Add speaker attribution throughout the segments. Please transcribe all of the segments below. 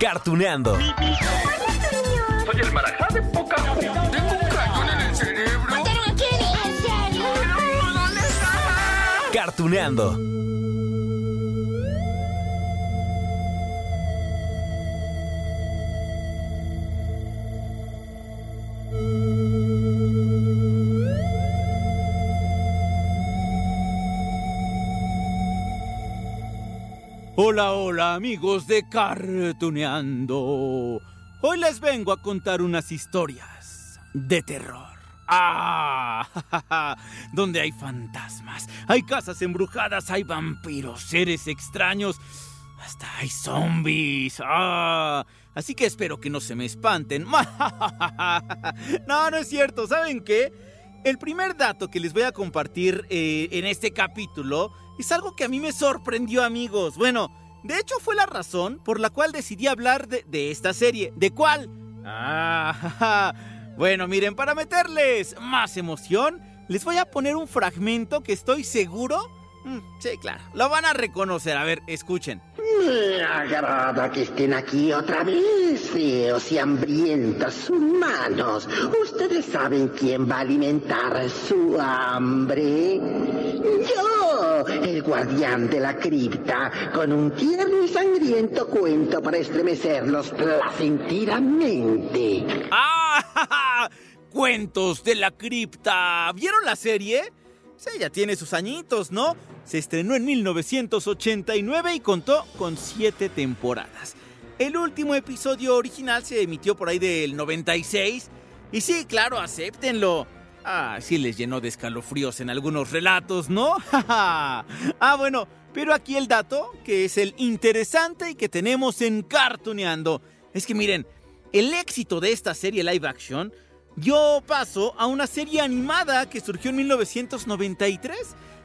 Speaker 1: Cartuneando.
Speaker 2: Soy el marajá de poca. Tengo un cañón en el cerebro.
Speaker 3: ¿Mataron a Kenny? ¿En serio?
Speaker 2: ¿Dónde estaba?
Speaker 1: Cartuneando.
Speaker 4: Hola, hola amigos de Cartuneando. Hoy les vengo a contar unas historias de terror. Ah, donde hay fantasmas, hay casas embrujadas, hay vampiros, seres extraños, hasta hay zombies. Ah, así que espero que no se me espanten. No, no es cierto. ¿Saben qué? El primer dato que les voy a compartir eh, en este capítulo es algo que a mí me sorprendió, amigos. Bueno, de hecho fue la razón por la cual decidí hablar de, esta serie. ¿De cuál? Ah, bueno, miren, para meterles más emoción, les voy a poner un fragmento que estoy seguro... Mm, sí, claro, lo van a reconocer. A ver, escuchen.
Speaker 5: Me agrada que estén aquí otra vez, feos y hambrientos humanos. ¿Ustedes saben quién va a alimentar su hambre? Yo, el guardián de la cripta, con un tierno y sangriento cuento para estremecerlos placenteramente.
Speaker 4: ¡Ah! Cuentos de la cripta. ¿Vieron la serie? Sí, ya tiene sus añitos, ¿no? Se estrenó en 1989 y contó con siete temporadas. El último episodio original se emitió por ahí del 96. Y sí, claro, acéptenlo. Ah, sí les llenó de escalofríos en algunos relatos, ¿no? ah, bueno, pero aquí el dato, que es el interesante y que tenemos en Cartuneando, es que miren, el éxito de esta serie live action dio paso a una serie animada que surgió en 1993.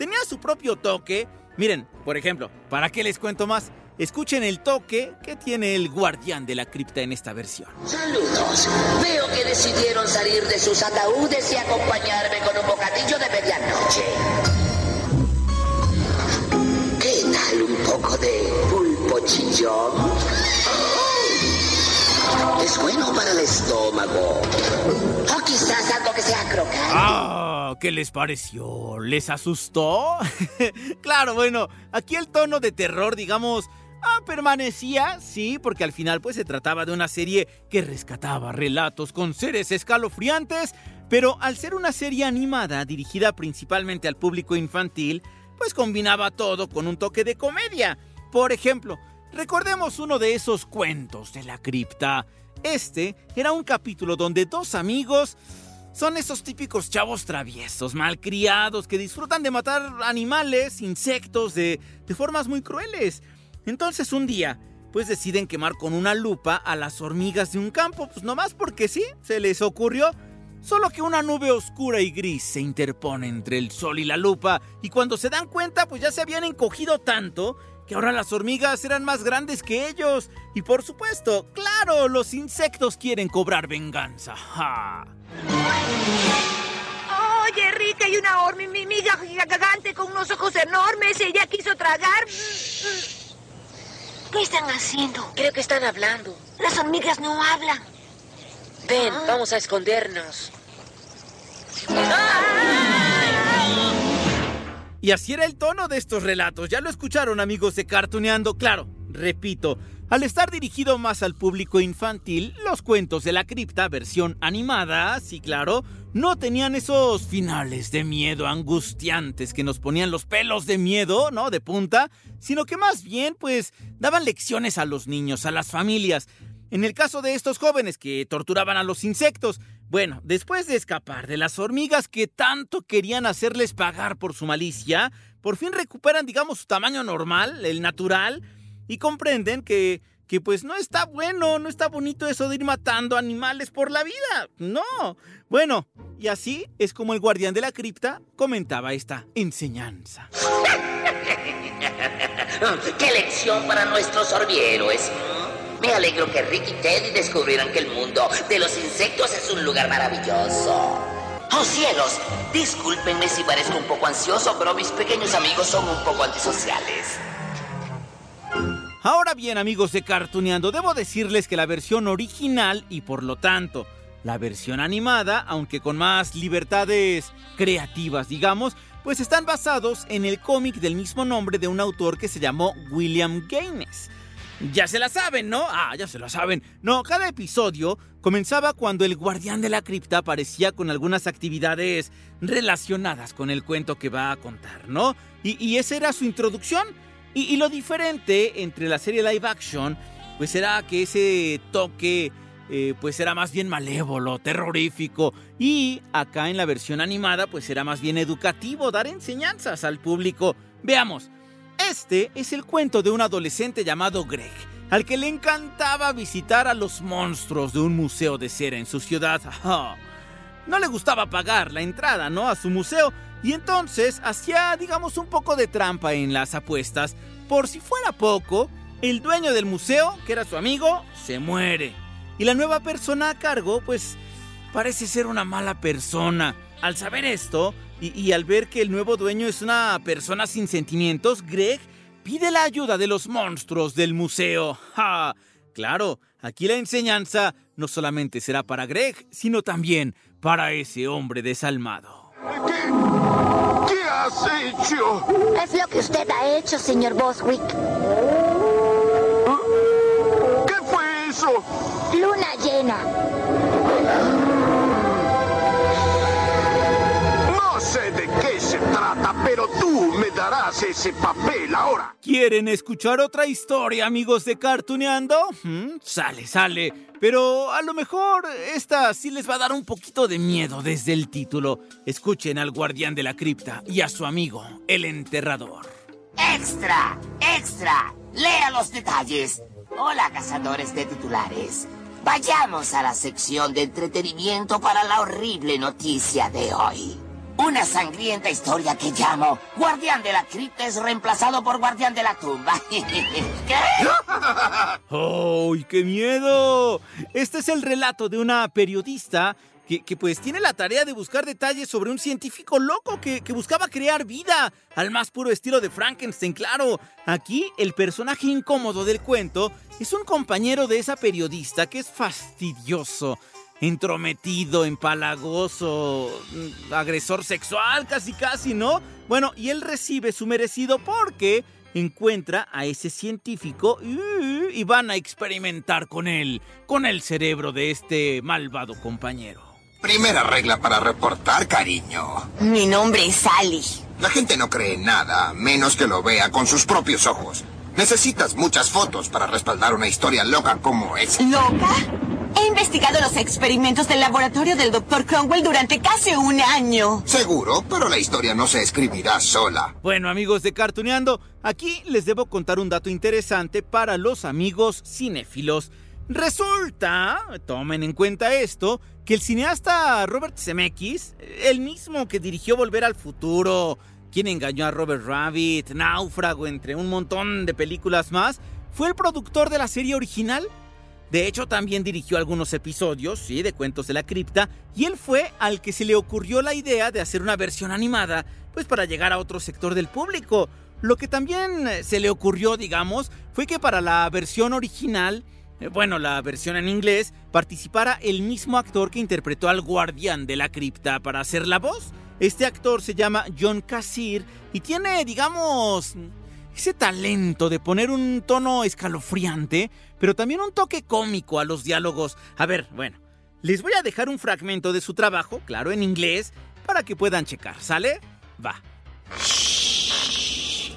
Speaker 4: Tenía su propio toque. Miren, por ejemplo, ¿para qué les cuento más? Escuchen el toque que tiene el guardián de la cripta en esta versión.
Speaker 6: Saludos. Veo que decidieron salir de sus ataúdes y acompañarme con un bocadillo de medianoche. ¿Qué tal un poco de pulpo chillón? Bueno para el estómago. O quizás algo que sea crocante.
Speaker 4: Ah, ¿qué les pareció? ¿Les asustó? claro, bueno, aquí el tono de terror, digamos, ah, permanecía, sí, porque al final pues se trataba de una serie que rescataba relatos con seres escalofriantes, pero al ser una serie animada dirigida principalmente al público infantil, pues combinaba todo con un toque de comedia. Por ejemplo, recordemos uno de esos cuentos de la cripta. Este era un capítulo donde dos amigos son esos típicos chavos traviesos, malcriados, que disfrutan de matar animales, insectos, de, formas muy crueles. Entonces un día, pues deciden quemar con una lupa a las hormigas de un campo, pues nomás porque sí, se les ocurrió. Solo que una nube oscura y gris se interpone entre el sol y la lupa, y cuando se dan cuenta, pues ya se habían encogido tanto que ahora las hormigas eran más grandes que ellos. Y por supuesto, claro, los insectos quieren cobrar venganza. ¡Ja!
Speaker 7: Oye, Rick, hay una hormiga gigante con unos ojos enormes. Ella quiso tragar. ¿Qué están haciendo?
Speaker 8: Creo que están hablando.
Speaker 7: Las hormigas no hablan.
Speaker 8: Ven, vamos a escondernos.
Speaker 4: Y así era el tono de estos relatos. Ya lo escucharon, amigos de Cartuneando. Claro, repito, al estar dirigido más al público infantil, los cuentos de la cripta, versión animada, sí, claro, no tenían esos finales de miedo angustiantes que nos ponían los pelos de miedo, ¿no? De punta, sino que más bien, pues, daban lecciones a los niños, a las familias. En el caso de estos jóvenes que torturaban a los insectos, bueno, después de escapar de las hormigas que tanto querían hacerles pagar por su malicia, por fin recuperan, digamos, su tamaño normal, el natural, y comprenden que, que pues no está bueno, no está bonito eso de ir matando animales por la vida. No. Bueno, y así es como el guardián de la cripta comentaba esta enseñanza.
Speaker 6: ¡Qué lección para nuestros hormihéroes! Me alegro que Rick y Teddy descubrieran que el mundo de los insectos es un lugar maravilloso. ¡Oh cielos! Discúlpenme si parezco un poco ansioso, pero mis pequeños amigos son un poco antisociales.
Speaker 4: Ahora bien, amigos de Cartuneando, debo decirles que la versión original y por lo tanto la versión animada, aunque con más libertades creativas, digamos, pues están basados en el cómic del mismo nombre de un autor que se llamó William Gaines. Ya se la saben, ¿no? Ah, ya se la saben. No, cada episodio comenzaba cuando el guardián de la cripta aparecía con algunas actividades relacionadas con el cuento que va a contar, ¿no? Y, esa era su introducción. Y, y, lo diferente entre la serie live action, pues era que ese toque, eh, pues era más bien malévolo, terrorífico. Y acá en la versión animada, pues era más bien educativo, dar enseñanzas al público. Veamos. Este es el cuento de un adolescente llamado Greg, al que le encantaba visitar a los monstruos de un museo de cera en su ciudad. No le gustaba pagar la entrada, ¿no? A su museo, y entonces hacía, digamos, un poco de trampa en las apuestas. Por si fuera poco, el dueño del museo, que era su amigo, se muere. Y la nueva persona a cargo, pues, parece ser una mala persona. Al saber esto, y, al ver que el nuevo dueño es una persona sin sentimientos, Greg pide la ayuda de los monstruos del museo. ¡Ja! Claro, aquí la enseñanza no solamente será para Greg, sino también para ese hombre desalmado.
Speaker 2: ¿Qué? ¿Qué has hecho?
Speaker 3: Es lo que usted ha hecho, señor Boswick.
Speaker 2: ¿Qué fue eso?
Speaker 3: Luna llena.
Speaker 2: Pero tú me darás ese papel ahora.
Speaker 4: ¿Quieren escuchar otra historia, amigos de Cartuneando? ¿Mm? Sale, sale. Pero a lo mejor esta sí les va a dar un poquito de miedo desde el título. Escuchen al guardián de la cripta y a su amigo, el enterrador.
Speaker 6: ¡Extra! ¡Extra! Lea los detalles. Hola, cazadores de titulares. Vayamos a la sección de entretenimiento para la horrible noticia de hoy. Una sangrienta historia que llamo Guardián de la Cripta es reemplazado por Guardián de la Tumba. ¿Qué?
Speaker 4: ¡Ay, qué miedo! Este es el relato de una periodista que, pues tiene la tarea de buscar detalles sobre un científico loco que, que, buscaba crear vida al más puro estilo de Frankenstein, claro. Aquí el personaje incómodo del cuento es un compañero de esa periodista que es fastidioso entrometido, empalagoso, mm, agresor sexual, casi casi, ¿no? Bueno, y él recibe su merecido porque encuentra a ese científico y, van a experimentar con él, con el cerebro de este malvado compañero.
Speaker 1: Primera regla para reportar, cariño.
Speaker 9: Mi nombre es Sally.
Speaker 1: La gente no cree en nada, menos que lo vea con sus propios ojos. Necesitas muchas fotos para respaldar una historia loca como esa.
Speaker 9: ¿Loca? He investigado los experimentos del laboratorio del Dr. Cromwell durante casi un año.
Speaker 1: Seguro, pero la historia no se escribirá sola.
Speaker 4: Bueno, amigos de Cartuneando, aquí les debo contar un dato interesante para los amigos cinéfilos. Resulta, tomen en cuenta esto, que el cineasta Robert Zemeckis, el mismo que dirigió Volver al Futuro, quien engañó a Robert Rabbit, Náufrago, entre un montón de películas más, fue el productor de la serie original de hecho, también dirigió algunos episodios, sí, de Cuentos de la Cripta, y él fue al que se le ocurrió la idea de hacer una versión animada, pues para llegar a otro sector del público. Lo que también eh, se le ocurrió, digamos, fue que para la versión original, eh, bueno, la versión en inglés, participara el mismo actor que interpretó al guardián de la cripta para hacer la voz. Este actor se llama John Cassir y tiene, digamos, ese talento de poner un tono escalofriante, pero también un toque cómico a los diálogos. A ver, bueno, les voy a dejar un fragmento de su trabajo, claro, en inglés, para que puedan checar, ¿sale? Va.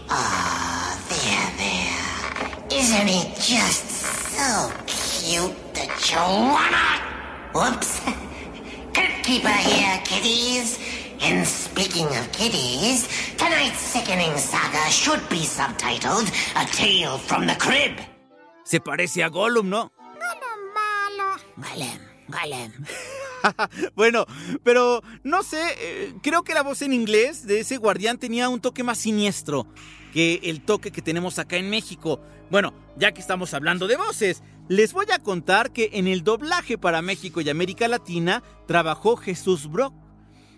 Speaker 6: Ah, there, there. Isn't it just so cute? The Joanna! Whoops. Crypt Keeper here, kiddies. And speaking of kiddies, tonight's sickening saga should be subtitled A Tale from the Crib.
Speaker 4: Se parece a Gollum, ¿no?
Speaker 6: Golem, Golem.
Speaker 4: bueno, pero no sé, eh, creo que la voz en inglés de ese guardián tenía un toque más siniestro que el toque que tenemos acá en México. Bueno, ya que estamos hablando de voces, les voy a contar que en el doblaje para México y América Latina trabajó Jesús Brock.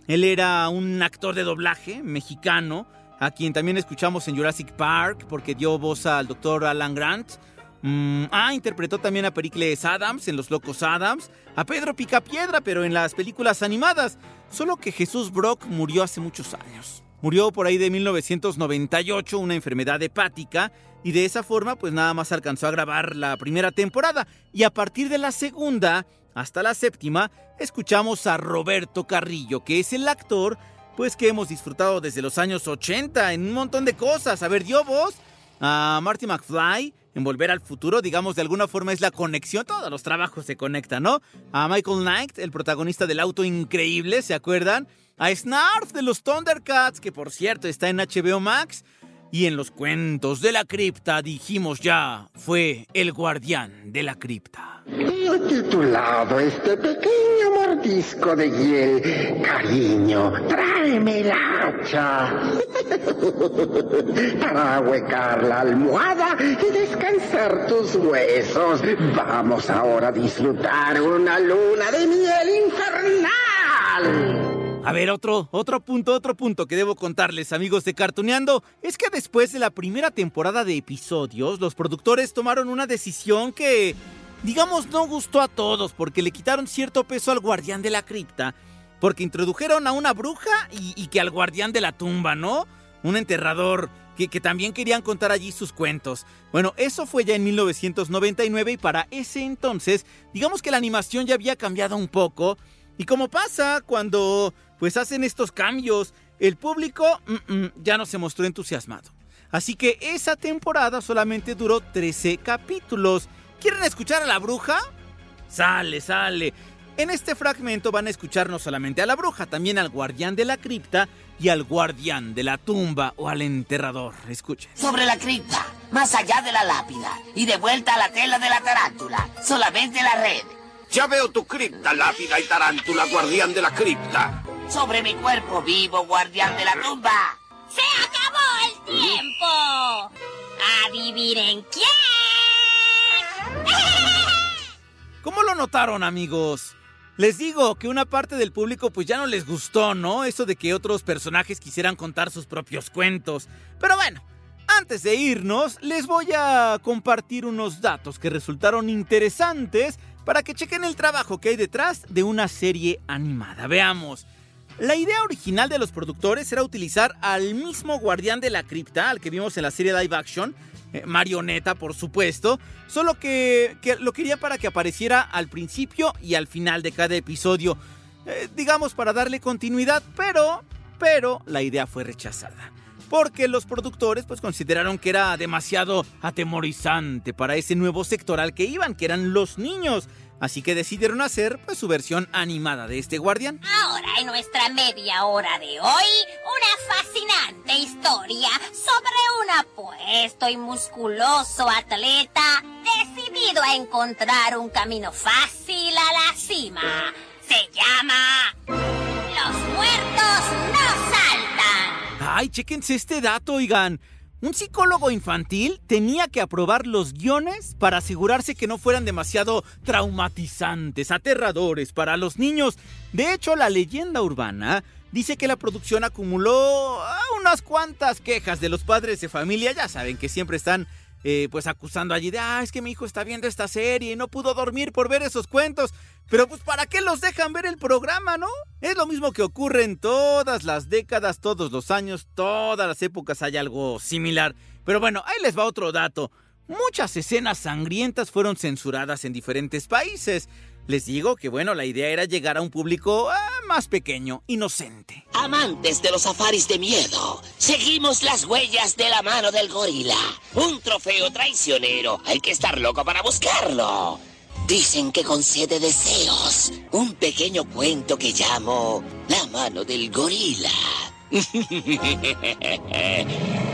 Speaker 4: Él era un actor de doblaje mexicano, a quien también escuchamos en Jurassic Park porque dio voz al doctor Alan Grant. Mm, ah, interpretó también a Pericles Adams en Los Locos Adams, a Pedro Picapiedra, pero en las películas animadas. Solo que Jesús Brock murió hace muchos años. Murió por ahí de 1998, una enfermedad hepática, y de esa forma pues nada más alcanzó a grabar la primera temporada. Y a partir de la segunda hasta la séptima, escuchamos a Roberto Carrillo, que es el actor pues que hemos disfrutado desde los años 80 en un montón de cosas. A ver, dio voz a Marty McFly en Volver al Futuro, digamos, de alguna forma es la conexión, todos los trabajos se conectan, ¿no? A Michael Knight, el protagonista del auto increíble, ¿se acuerdan? A Snarf de los Thundercats, que por cierto está en HBO Max. Y en los cuentos de la cripta dijimos ya, fue el guardián de la cripta.
Speaker 5: Y he titulado este pequeño mordisco de hiel, cariño, tráeme el hacha. Para ahuecar la almohada y descansar tus huesos. Vamos ahora a disfrutar una luna de miel infernal.
Speaker 4: A ver, otro, otro punto, otro punto que debo contarles, amigos de Cartuneando, es que después de la primera temporada de episodios, los productores tomaron una decisión que, digamos, no gustó a todos, porque le quitaron cierto peso al guardián de la cripta, porque introdujeron a una bruja y, y que al guardián de la tumba, ¿no? Un enterrador que, que, también querían contar allí sus cuentos. Bueno, eso fue ya en 1999 y para ese entonces, digamos que la animación ya había cambiado un poco. Y como pasa cuando pues hacen estos cambios, el público mm, mm, ya no se mostró entusiasmado. Así que esa temporada solamente duró 13 capítulos. ¿Quieren escuchar a la bruja? Sale, sale. En este fragmento van a escuchar no solamente a la bruja, también al guardián de la cripta y al guardián de la tumba o al enterrador. Escuchen.
Speaker 6: Sobre la cripta, más allá de la lápida y de vuelta a la tela de la tarántula, solamente la red.
Speaker 2: Ya veo tu cripta, lápida y tarántula, guardián de la cripta.
Speaker 6: Sobre mi cuerpo vivo, guardián de la tumba.
Speaker 10: ¡Se acabó el tiempo! ¿Adivinen quién?
Speaker 4: ¿Cómo lo notaron, amigos? Les digo que una parte del público pues ya no les gustó, ¿no? Eso de que otros personajes quisieran contar sus propios cuentos. Pero bueno, antes de irnos, les voy a compartir unos datos que resultaron interesantes para que chequen el trabajo que hay detrás de una serie animada. Veamos. La idea original de los productores era utilizar al mismo guardián de la cripta, al que vimos en la serie live action, eh, marioneta por supuesto, solo que, que, lo quería para que apareciera al principio y al final de cada episodio, eh, digamos para darle continuidad, pero, pero la idea fue rechazada. Porque los productores pues consideraron que era demasiado atemorizante para ese nuevo sector al que iban, que eran los niños. Así que decidieron hacer pues su versión animada de este guardián.
Speaker 10: Ahora en nuestra media hora de hoy, una fascinante historia sobre un apuesto y musculoso atleta decidido a encontrar un camino fácil a la cima. Se llama Los muertos no saltan.
Speaker 4: Ay, chéquense este dato, oigan. Un psicólogo infantil tenía que aprobar los guiones para asegurarse que no fueran demasiado traumatizantes, aterradores para los niños. De hecho, la leyenda urbana dice que la producción acumuló unas cuantas quejas de los padres de familia. Ya saben que siempre están eh, pues acusando allí de, ah, es que mi hijo está viendo esta serie y no pudo dormir por ver esos cuentos. Pero pues ¿para qué los dejan ver el programa, no? Es lo mismo que ocurre en todas las décadas, todos los años, todas las épocas hay algo similar. Pero bueno, ahí les va otro dato. Muchas escenas sangrientas fueron censuradas en diferentes países. Les digo que bueno, la idea era llegar a un público ah, más pequeño, inocente.
Speaker 6: Amantes de los safaris de miedo, seguimos las huellas de la mano del gorila. Un trofeo traicionero, hay que estar loco para buscarlo. Dicen que concede deseos. Un pequeño cuento que llamo La mano del gorila.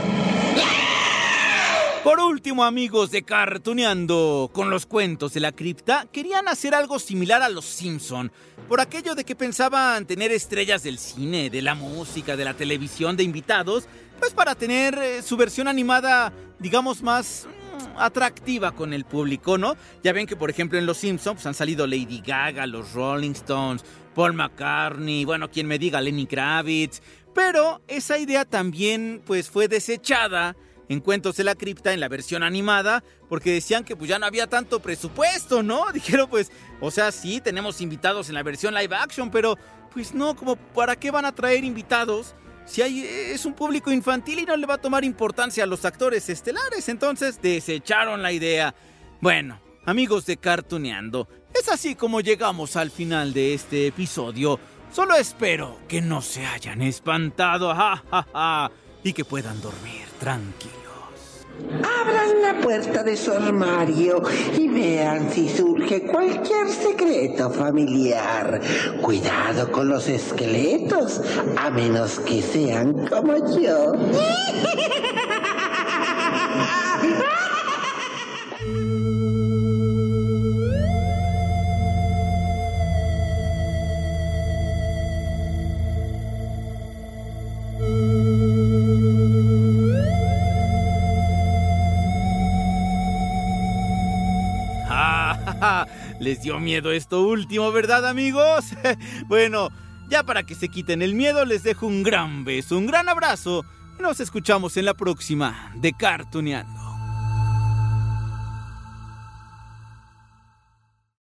Speaker 4: Por último, amigos de Cartuneando, con los cuentos de la cripta, querían hacer algo similar a los Simpson, por aquello de que pensaban tener estrellas del cine, de la música, de la televisión, de invitados, pues para tener eh, su versión animada, digamos, más mm, atractiva con el público, ¿no? Ya ven que, por ejemplo, en Los Simpsons pues, han salido Lady Gaga, los Rolling Stones, Paul McCartney, bueno, quien me diga, Lenny Kravitz, pero esa idea también, pues, fue desechada en Cuentos de la Cripta en la versión animada, porque decían que pues ya no había tanto presupuesto, ¿no? Dijeron pues, o sea, sí, tenemos invitados en la versión live action, pero pues no, como para qué van a traer invitados si es un público infantil y no le va a tomar importancia a los actores estelares, entonces desecharon la idea. Bueno, amigos de Cartuneando, es así como llegamos al final de este episodio. Solo espero que no se hayan espantado, ja, ja, ja, y que puedan dormir tranquilos.
Speaker 5: La puerta de su armario y vean si surge cualquier secreto familiar. Cuidado con los esqueletos, a menos que sean como yo.
Speaker 4: Les dio miedo esto último, ¿verdad amigos? bueno, ya para que se quiten el miedo les dejo un gran beso, un gran abrazo y nos escuchamos en la próxima de Cartuneando.